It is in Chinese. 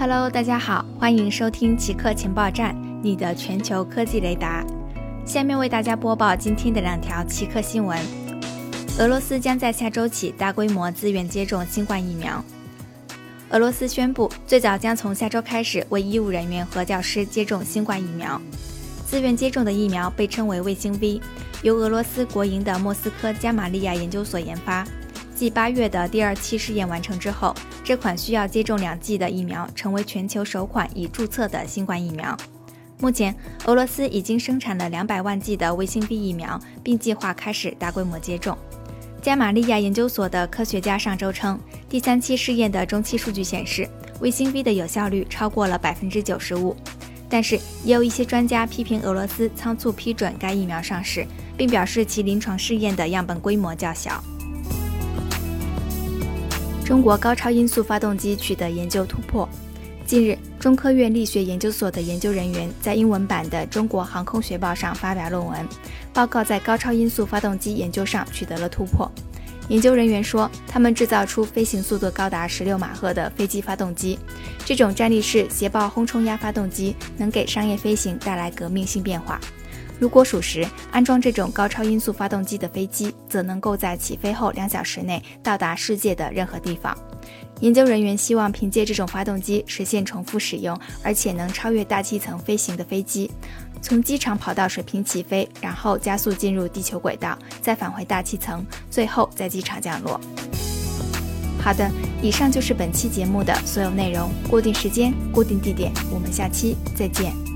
Hello，大家好，欢迎收听极客情报站，你的全球科技雷达。下面为大家播报今天的两条极客新闻：俄罗斯将在下周起大规模自愿接种新冠疫苗。俄罗斯宣布，最早将从下周开始为医务人员和教师接种新冠疫苗。自愿接种的疫苗被称为卫星 V，由俄罗斯国营的莫斯科加玛利亚研究所研发。继八月的第二期试验完成之后，这款需要接种两剂的疫苗成为全球首款已注册的新冠疫苗。目前，俄罗斯已经生产了两百万剂的卫星 V 疫苗，并计划开始大规模接种。加玛利亚研究所的科学家上周称，第三期试验的中期数据显示，卫星 V 的有效率超过了百分之九十五。但是，也有一些专家批评俄罗斯仓促批准该疫苗上市，并表示其临床试验的样本规模较小。中国高超音速发动机取得研究突破。近日，中科院力学研究所的研究人员在英文版的《中国航空学报》上发表论文，报告在高超音速发动机研究上取得了突破。研究人员说，他们制造出飞行速度高达十六马赫的飞机发动机。这种站立式斜抱轰冲压发动机能给商业飞行带来革命性变化。如果属实，安装这种高超音速发动机的飞机，则能够在起飞后两小时内到达世界的任何地方。研究人员希望凭借这种发动机实现重复使用，而且能超越大气层飞行的飞机。从机场跑道水平起飞，然后加速进入地球轨道，再返回大气层，最后在机场降落。好的，以上就是本期节目的所有内容。固定时间，固定地点，我们下期再见。